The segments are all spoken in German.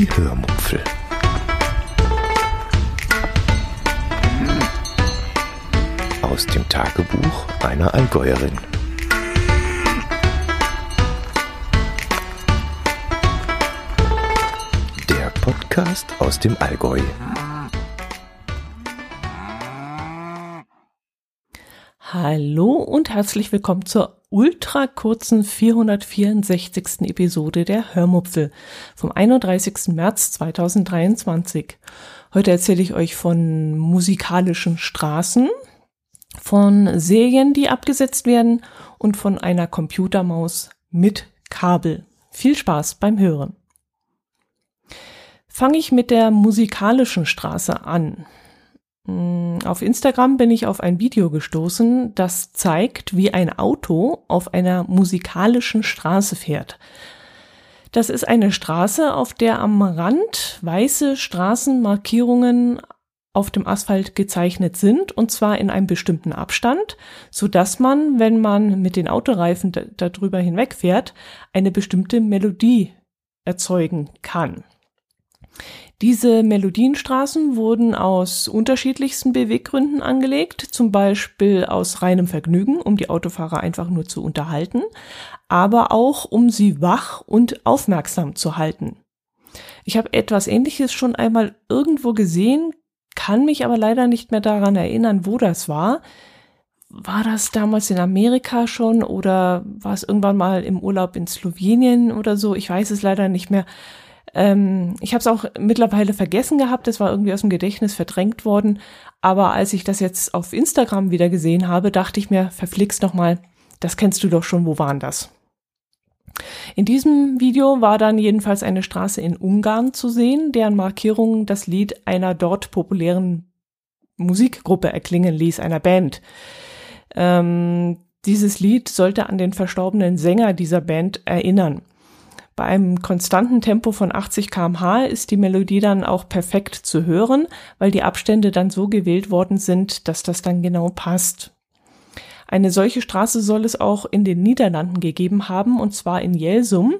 Die Hörmupfel. Aus dem Tagebuch einer Allgäuerin. Der Podcast aus dem Allgäu. Hallo und herzlich willkommen zur ultra kurzen 464. Episode der Hörmupfel vom 31. März 2023. Heute erzähle ich euch von musikalischen Straßen, von Serien, die abgesetzt werden und von einer Computermaus mit Kabel. Viel Spaß beim Hören. Fange ich mit der musikalischen Straße an. Hm, auf Instagram bin ich auf ein Video gestoßen, das zeigt, wie ein Auto auf einer musikalischen Straße fährt. Das ist eine Straße, auf der am Rand weiße Straßenmarkierungen auf dem Asphalt gezeichnet sind, und zwar in einem bestimmten Abstand, so dass man, wenn man mit den Autoreifen darüber hinwegfährt, eine bestimmte Melodie erzeugen kann. Diese Melodienstraßen wurden aus unterschiedlichsten Beweggründen angelegt, zum Beispiel aus reinem Vergnügen, um die Autofahrer einfach nur zu unterhalten, aber auch um sie wach und aufmerksam zu halten. Ich habe etwas Ähnliches schon einmal irgendwo gesehen, kann mich aber leider nicht mehr daran erinnern, wo das war. War das damals in Amerika schon oder war es irgendwann mal im Urlaub in Slowenien oder so? Ich weiß es leider nicht mehr. Ähm, ich habe es auch mittlerweile vergessen gehabt, das war irgendwie aus dem Gedächtnis verdrängt worden. Aber als ich das jetzt auf Instagram wieder gesehen habe, dachte ich mir, verflixt noch mal, das kennst du doch schon, wo waren das? In diesem Video war dann jedenfalls eine Straße in Ungarn zu sehen, deren Markierung das Lied einer dort populären Musikgruppe erklingen ließ, einer Band. Ähm, dieses Lied sollte an den verstorbenen Sänger dieser Band erinnern. Bei einem konstanten Tempo von 80 kmh ist die Melodie dann auch perfekt zu hören, weil die Abstände dann so gewählt worden sind, dass das dann genau passt. Eine solche Straße soll es auch in den Niederlanden gegeben haben, und zwar in Jelsum,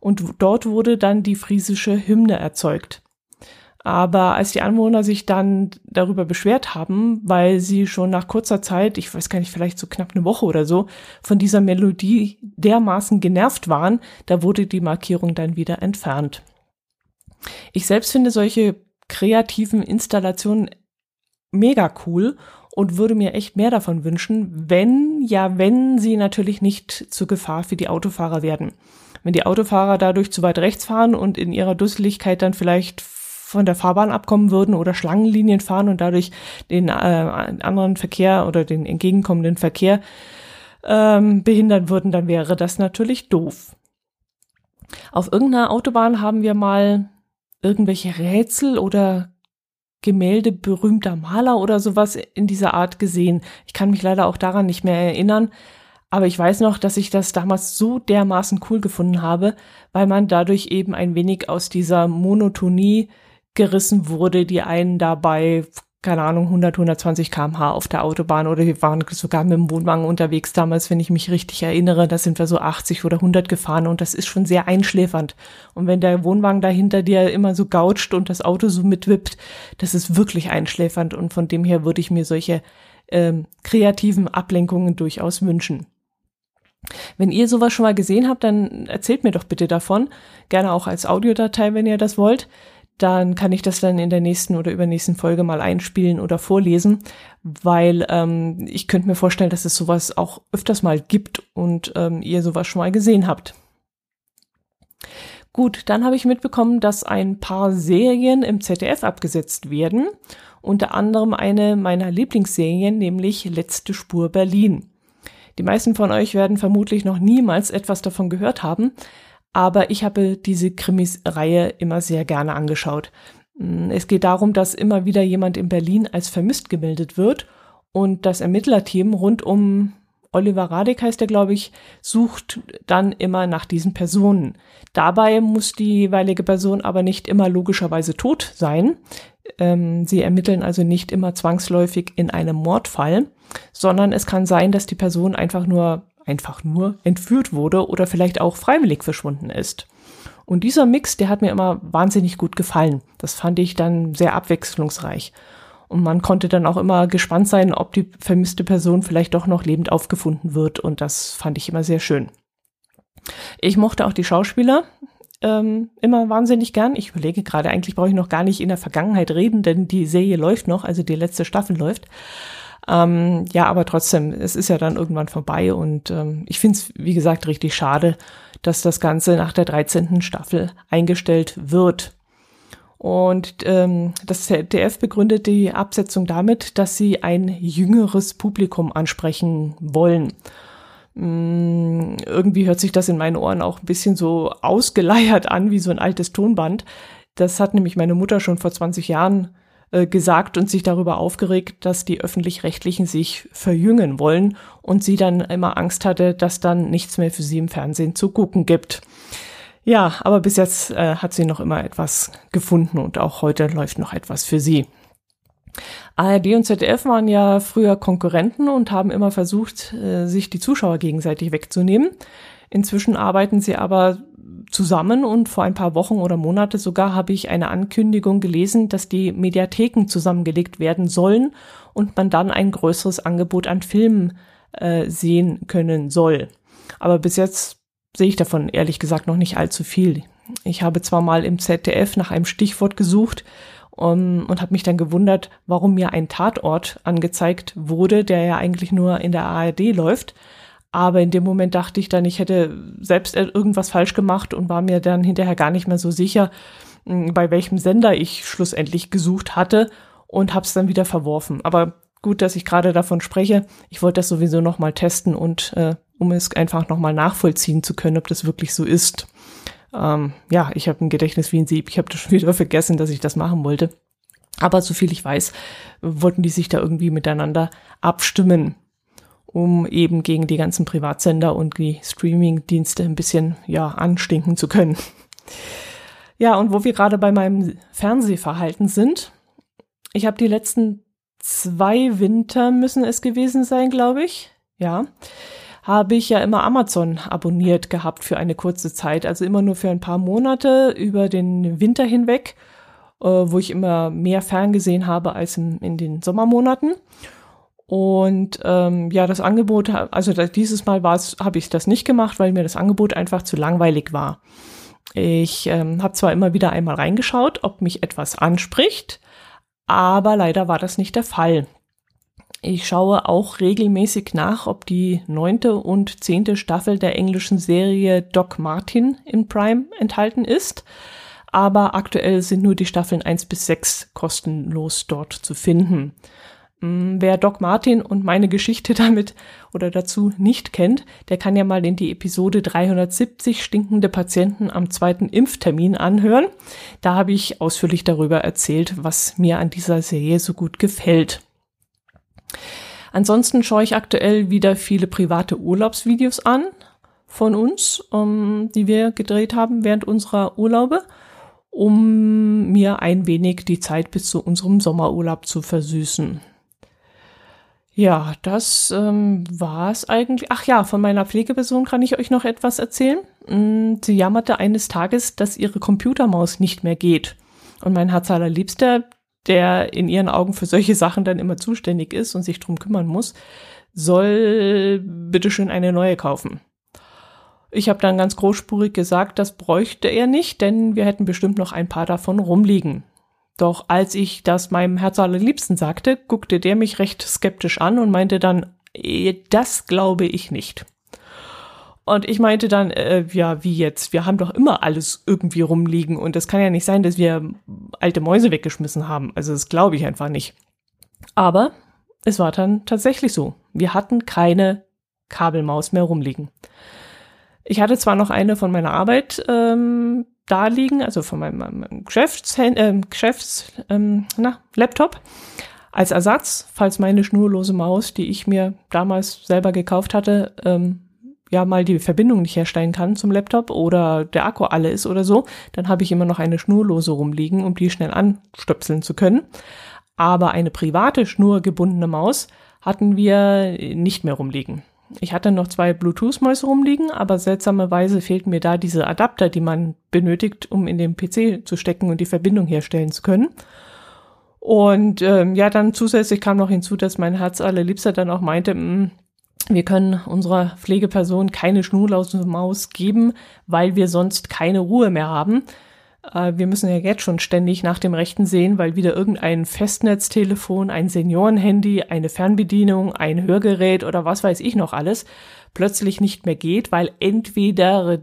und dort wurde dann die friesische Hymne erzeugt. Aber als die Anwohner sich dann darüber beschwert haben, weil sie schon nach kurzer Zeit, ich weiß gar nicht, vielleicht so knapp eine Woche oder so, von dieser Melodie dermaßen genervt waren, da wurde die Markierung dann wieder entfernt. Ich selbst finde solche kreativen Installationen mega cool und würde mir echt mehr davon wünschen, wenn, ja, wenn sie natürlich nicht zur Gefahr für die Autofahrer werden. Wenn die Autofahrer dadurch zu weit rechts fahren und in ihrer Dusseligkeit dann vielleicht von der Fahrbahn abkommen würden oder Schlangenlinien fahren und dadurch den äh, anderen Verkehr oder den entgegenkommenden Verkehr ähm, behindern würden, dann wäre das natürlich doof. Auf irgendeiner Autobahn haben wir mal irgendwelche Rätsel oder Gemälde berühmter Maler oder sowas in dieser Art gesehen. Ich kann mich leider auch daran nicht mehr erinnern. Aber ich weiß noch, dass ich das damals so dermaßen cool gefunden habe, weil man dadurch eben ein wenig aus dieser Monotonie gerissen wurde, die einen dabei, keine Ahnung, 100, 120 kmh auf der Autobahn oder wir waren sogar mit dem Wohnwagen unterwegs damals, wenn ich mich richtig erinnere, da sind wir so 80 oder 100 gefahren und das ist schon sehr einschläfernd. Und wenn der Wohnwagen da hinter dir immer so gautscht und das Auto so mitwippt, das ist wirklich einschläfernd und von dem her würde ich mir solche ähm, kreativen Ablenkungen durchaus wünschen. Wenn ihr sowas schon mal gesehen habt, dann erzählt mir doch bitte davon. Gerne auch als Audiodatei, wenn ihr das wollt dann kann ich das dann in der nächsten oder übernächsten Folge mal einspielen oder vorlesen, weil ähm, ich könnte mir vorstellen, dass es sowas auch öfters mal gibt und ähm, ihr sowas schon mal gesehen habt. Gut, dann habe ich mitbekommen, dass ein paar Serien im ZDF abgesetzt werden. Unter anderem eine meiner Lieblingsserien, nämlich Letzte Spur Berlin. Die meisten von euch werden vermutlich noch niemals etwas davon gehört haben, aber ich habe diese Krimis-Reihe immer sehr gerne angeschaut. Mm, es geht darum, dass immer wieder jemand in Berlin als vermisst gemeldet wird und das Ermittlerteam rund um Oliver Radek heißt er, glaube ich, sucht dann immer nach diesen Personen. Dabei muss die jeweilige Person aber nicht immer logischerweise tot sein. Ähm, sie ermitteln also nicht immer zwangsläufig in einem Mordfall, sondern es kann sein, dass die Person einfach nur einfach nur entführt wurde oder vielleicht auch freiwillig verschwunden ist. Und dieser Mix, der hat mir immer wahnsinnig gut gefallen. Das fand ich dann sehr abwechslungsreich. Und man konnte dann auch immer gespannt sein, ob die vermisste Person vielleicht doch noch lebend aufgefunden wird. Und das fand ich immer sehr schön. Ich mochte auch die Schauspieler ähm, immer wahnsinnig gern. Ich überlege gerade, eigentlich brauche ich noch gar nicht in der Vergangenheit reden, denn die Serie läuft noch, also die letzte Staffel läuft. Ähm, ja, aber trotzdem, es ist ja dann irgendwann vorbei und ähm, ich finde es, wie gesagt, richtig schade, dass das Ganze nach der 13. Staffel eingestellt wird. Und ähm, das ZDF begründet die Absetzung damit, dass sie ein jüngeres Publikum ansprechen wollen. Mm, irgendwie hört sich das in meinen Ohren auch ein bisschen so ausgeleiert an, wie so ein altes Tonband. Das hat nämlich meine Mutter schon vor 20 Jahren äh, gesagt und sich darüber aufgeregt, dass die öffentlich-rechtlichen sich verjüngen wollen und sie dann immer Angst hatte, dass dann nichts mehr für sie im Fernsehen zu gucken gibt. Ja, aber bis jetzt äh, hat sie noch immer etwas gefunden und auch heute läuft noch etwas für sie. ARD und ZDF waren ja früher Konkurrenten und haben immer versucht, äh, sich die Zuschauer gegenseitig wegzunehmen. Inzwischen arbeiten sie aber zusammen und vor ein paar Wochen oder Monate sogar habe ich eine Ankündigung gelesen, dass die Mediatheken zusammengelegt werden sollen und man dann ein größeres Angebot an Filmen äh, sehen können soll. Aber bis jetzt sehe ich davon ehrlich gesagt noch nicht allzu viel. Ich habe zwar mal im ZDF nach einem Stichwort gesucht um, und habe mich dann gewundert, warum mir ein Tatort angezeigt wurde, der ja eigentlich nur in der ARD läuft. Aber in dem Moment dachte ich dann, ich hätte selbst irgendwas falsch gemacht und war mir dann hinterher gar nicht mehr so sicher, hm, bei welchem Sender ich schlussendlich gesucht hatte und habe es dann wieder verworfen. Aber gut, dass ich gerade davon spreche. Ich wollte das sowieso noch mal testen und äh, um es einfach noch mal nachvollziehen zu können, ob das wirklich so ist. Ähm, ja, ich habe ein Gedächtnis wie ein Sieb. Ich habe das schon wieder vergessen, dass ich das machen wollte. Aber soviel ich weiß, wollten die sich da irgendwie miteinander abstimmen um eben gegen die ganzen Privatsender und die Streaming-Dienste ein bisschen, ja, anstinken zu können. Ja, und wo wir gerade bei meinem Fernsehverhalten sind, ich habe die letzten zwei Winter müssen es gewesen sein, glaube ich. Ja, habe ich ja immer Amazon abonniert gehabt für eine kurze Zeit, also immer nur für ein paar Monate über den Winter hinweg, äh, wo ich immer mehr ferngesehen habe als in, in den Sommermonaten. Und ähm, ja, das Angebot, also dieses Mal habe ich das nicht gemacht, weil mir das Angebot einfach zu langweilig war. Ich ähm, habe zwar immer wieder einmal reingeschaut, ob mich etwas anspricht, aber leider war das nicht der Fall. Ich schaue auch regelmäßig nach, ob die neunte und zehnte Staffel der englischen Serie Doc Martin in Prime enthalten ist. Aber aktuell sind nur die Staffeln eins bis sechs kostenlos dort zu finden. Mm, wer Doc Martin und meine Geschichte damit oder dazu nicht kennt, der kann ja mal in die Episode 370 stinkende Patienten am zweiten Impftermin anhören. Da habe ich ausführlich darüber erzählt, was mir an dieser Serie so gut gefällt. Ansonsten schaue ich aktuell wieder viele private Urlaubsvideos an von uns, um, ähm, die wir gedreht haben während unserer Urlaube, um mir ein wenig die Zeit bis zu unserem Sommerurlaub zu versüßen. Ja, das ähm, war es eigentlich. Ach ja, von meiner Pflegeperson kann ich euch noch etwas erzählen. Mm, sie jammerte eines Tages, dass ihre Computermaus nicht mehr geht. Und mein Herz allerliebster, der in ihren Augen für solche Sachen dann immer zuständig ist und sich drum kümmern muss, soll bitteschön eine neue kaufen. Ich habe dann ganz großspurig gesagt, das bräuchte er nicht, denn wir hätten bestimmt noch ein paar davon rumliegen. Doch als ich das meinem Herz allerliebsten sagte, guckte der mich recht skeptisch an und meinte dann, äh, das glaube ich nicht. Und ich meinte dann, äh, ja, wie jetzt? Wir haben doch immer alles irgendwie rumliegen und es kann ja nicht sein, dass wir alte Mäuse weggeschmissen haben. Also das glaube ich einfach nicht. Aber es war dann tatsächlich so. Wir hatten keine Kabelmaus mehr rumliegen. Ich hatte zwar noch eine von meiner Arbeit ähm, da liegen, also von meinem, meinem Geschäfts, äh, Geschäfts ähm, na, Laptop, als Ersatz, falls meine schnurlose Maus, die ich mir damals selber gekauft hatte, ähm, ja mal die Verbindung nicht herstellen kann zum Laptop oder der Akku alle ist oder so, dann habe ich immer noch eine schnurlose rumliegen, um die schnell anstöpseln zu können. Aber eine private schnurgebundene Maus hatten wir nicht mehr rumliegen. Ich hatte noch zwei Bluetooth-Mäuse rumliegen, aber seltsamerweise fehlten mir da diese Adapter, die man benötigt, um in den PC zu stecken und die Verbindung herstellen zu können. Und ähm, ja, dann zusätzlich kam noch hinzu, dass mein Herz allerliebster dann auch meinte, mh, mm, wir können unserer Pflegeperson keine schnurlose Maus geben, weil wir sonst keine Ruhe mehr haben. Äh, wir müssen ja jetzt schon ständig nach dem Rechten sehen, weil wieder irgendein Festnetztelefon, ein Seniorenhandy, eine Fernbedienung, ein Hörgerät oder was weiß ich noch alles plötzlich nicht mehr geht, weil entweder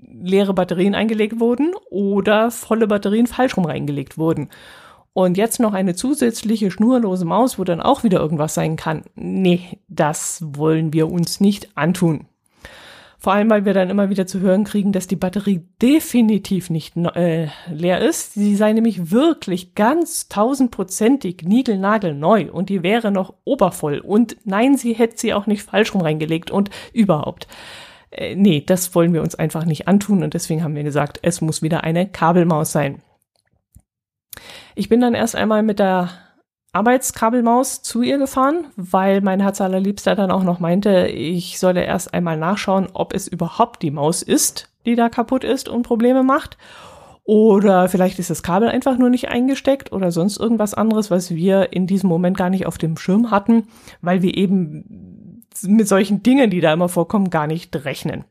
leere Batterien eingelegt wurden oder volle Batterien falsch rum reingelegt wurden. Und jetzt noch eine zusätzliche schnurlose Maus, wo dann auch wieder irgendwas sein kann. Nee, das wollen wir uns nicht antun. Vor allem, weil wir dann immer wieder zu hören kriegen, dass die Batterie definitiv nicht äh, leer ist. Sie sei nämlich wirklich ganz tausendprozentig niegelnagelneu und die wäre noch obervoll. Und nein, sie hätte sie auch nicht falsch rum reingelegt und überhaupt. Äh, nee, das wollen wir uns einfach nicht antun und deswegen haben wir gesagt, es muss wieder eine Kabelmaus sein. Ich bin dann erst einmal mit der Arbeitskabelmaus zu ihr gefahren, weil mein Herz allerliebster dann auch noch meinte, ich solle erst einmal nachschauen, ob es überhaupt die Maus ist, die da kaputt ist und Probleme macht. Oder vielleicht ist das Kabel einfach nur nicht eingesteckt oder sonst irgendwas anderes, was wir in diesem Moment gar nicht auf dem Schirm hatten, weil wir eben mit solchen Dingen, die da immer vorkommen, gar nicht rechnen.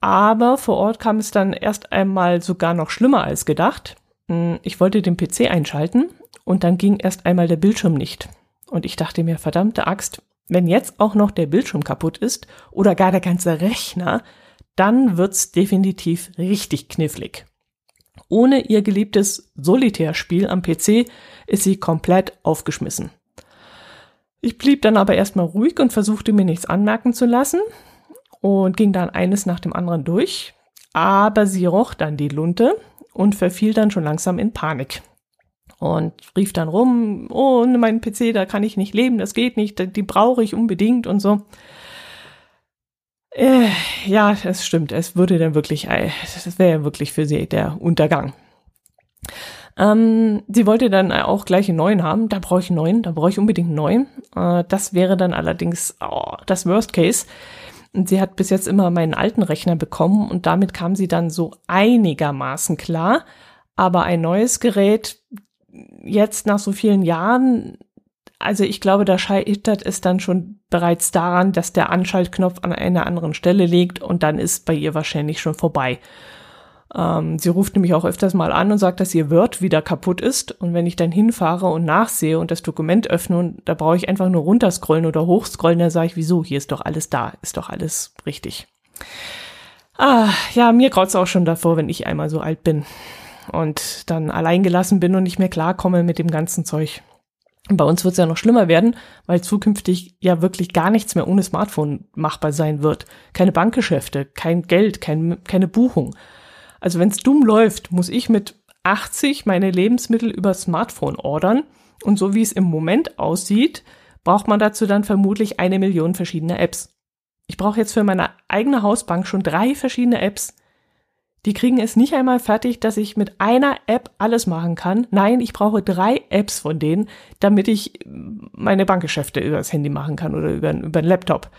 Aber vor Ort kam es dann erst einmal sogar noch schlimmer als gedacht. Hm, ich wollte den PC einschalten und dann ging erst einmal der Bildschirm nicht. Und ich dachte mir, verdammte Axt, wenn jetzt auch noch der Bildschirm kaputt ist oder gar der ganze Rechner, dann wird's definitiv richtig knifflig. Ohne ihr geliebtes Solitärspiel am PC ist sie komplett aufgeschmissen. Ich blieb dann aber erstmal ruhig und versuchte mir nichts anmerken zu lassen und ging dann eines nach dem anderen durch. Aber sie roch dann die Lunte und verfiel dann schon langsam in Panik. Und rief dann rum, oh, meinen PC, da kann ich nicht leben, das geht nicht, die brauche ich unbedingt und so. Äh, ja, es stimmt, es würde dann wirklich, äh, das wäre ja wirklich für sie der Untergang. Ähm, sie wollte dann auch gleich einen neuen haben. Da brauche ich einen neuen, da brauche ich unbedingt einen neuen. Äh, das wäre dann allerdings oh, das Worst Case. Sie hat bis jetzt immer meinen alten Rechner bekommen und damit kam sie dann so einigermaßen klar. Aber ein neues Gerät, jetzt nach so vielen Jahren, also ich glaube, da scheitert es dann schon bereits daran, dass der Anschaltknopf an einer anderen Stelle liegt und dann ist bei ihr wahrscheinlich schon vorbei. Ähm, sie ruft nämlich auch öfters mal an und sagt, dass ihr Word wieder kaputt ist. Und wenn ich dann hinfahre und nachsehe und das Dokument öffne und da brauche ich einfach nur runterscrollen oder hochscrollen, dann sage ich, wieso? Hier ist doch alles da, ist doch alles richtig. Ah, ja, mir graut's auch schon davor, wenn ich einmal so alt bin und dann allein gelassen bin und nicht mehr klarkomme mit dem ganzen Zeug. Bei uns wird es ja noch schlimmer werden, weil zukünftig ja wirklich gar nichts mehr ohne Smartphone machbar sein wird. Keine Bankgeschäfte, kein Geld, kein, keine Buchung. Also wenn es dumm läuft, muss ich mit 80 meine Lebensmittel über Smartphone ordern. Und so wie es im Moment aussieht, braucht man dazu dann vermutlich eine Million verschiedene Apps. Ich brauche jetzt für meine eigene Hausbank schon drei verschiedene Apps. Die kriegen es nicht einmal fertig, dass ich mit einer App alles machen kann. Nein, ich brauche drei Apps von denen, damit ich meine Bankgeschäfte über das Handy machen kann oder über, über den Laptop.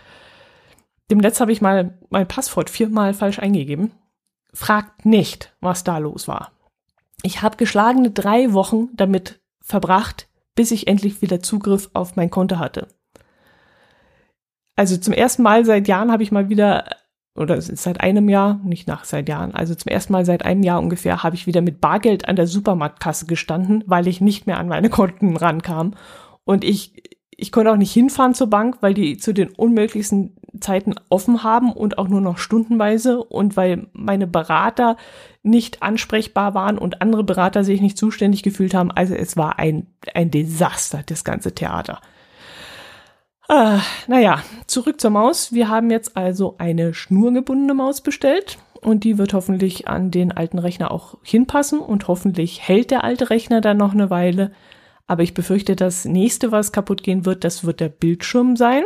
Demnächst habe ich mal mein Passwort viermal falsch eingegeben Fragt nicht, was da los war. Ich habe geschlagene drei Wochen damit verbracht, bis ich endlich wieder Zugriff auf mein Konto hatte. Also zum ersten Mal seit Jahren habe ich mal wieder, oder seit einem Jahr, nicht nach seit Jahren, also zum ersten Mal seit einem Jahr ungefähr habe ich wieder mit Bargeld an der Supermarktkasse gestanden, weil ich nicht mehr an meine Konten rankam. Und ich, ich konnte auch nicht hinfahren zur Bank, weil die zu den unmöglichsten Zeiten offen haben und auch nur noch stundenweise und weil meine Berater nicht ansprechbar waren und andere Berater sich nicht zuständig gefühlt haben. Also es war ein, ein Desaster, das ganze Theater. Äh, naja, zurück zur Maus. Wir haben jetzt also eine schnurgebundene Maus bestellt und die wird hoffentlich an den alten Rechner auch hinpassen und hoffentlich hält der alte Rechner dann noch eine Weile. Aber ich befürchte, das nächste, was kaputt gehen wird, das wird der Bildschirm sein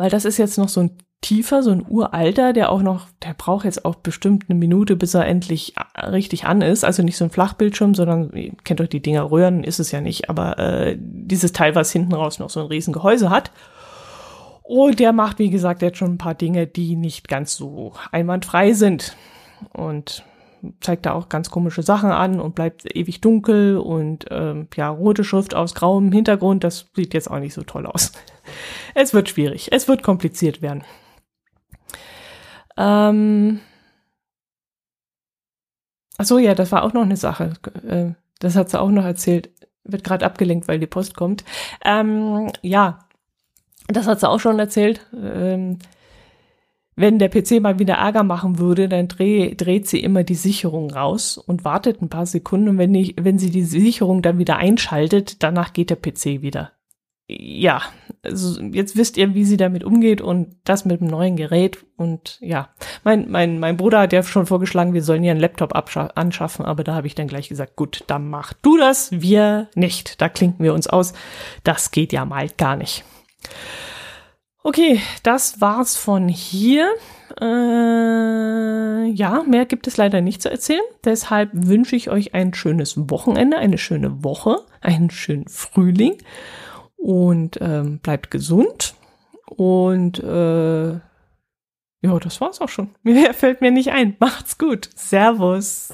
weil das ist jetzt noch so ein tiefer, so ein uralter, der auch noch, der braucht jetzt auch bestimmt eine Minute, bis er endlich äh, richtig an ist. Also nicht so ein Flachbildschirm, sondern, ihr kennt euch die Dinger Röhren, ist es ja nicht, aber äh, dieses Teil, was hinten raus noch so ein riesen Gehäuse hat. Und der macht, wie gesagt, jetzt schon ein paar Dinge, die nicht ganz so einwandfrei sind. Und zeigt da auch ganz komische Sachen an und bleibt ewig dunkel und ähm, ja, rote Schrift aus grauem Hintergrund, das sieht jetzt auch nicht so toll aus. Es wird schwierig, es wird kompliziert werden. Ähm Ach so, ja, das war auch noch eine Sache. Äh, das hat sie auch noch erzählt. Wird gerade abgelenkt, weil die Post kommt. Ähm, ja, das hat sie auch schon erzählt. Ähm, wenn der PC mal wieder Ärger machen würde, dann dreh, dreht sie immer die Sicherung raus und wartet ein paar Sekunden. Und wenn, ich, wenn sie die Sicherung dann wieder einschaltet, danach geht der PC wieder. Ja, also jetzt wisst ihr, wie sie damit umgeht und das mit dem neuen Gerät. Und ja, mein, mein, mein Bruder hat ja schon vorgeschlagen, wir sollen hier einen Laptop anschaffen, aber da habe ich dann gleich gesagt, gut, dann mach du das, wir nicht. Da klinken wir uns aus. Das geht ja mal gar nicht. Okay, das war's von hier. Äh, ja, mehr gibt es leider nicht zu erzählen. Deshalb wünsche ich euch ein schönes Wochenende, eine schöne Woche, einen schönen Frühling und ähm, bleibt gesund. Und äh, ja, das war's auch schon. Mehr fällt mir nicht ein. Macht's gut. Servus.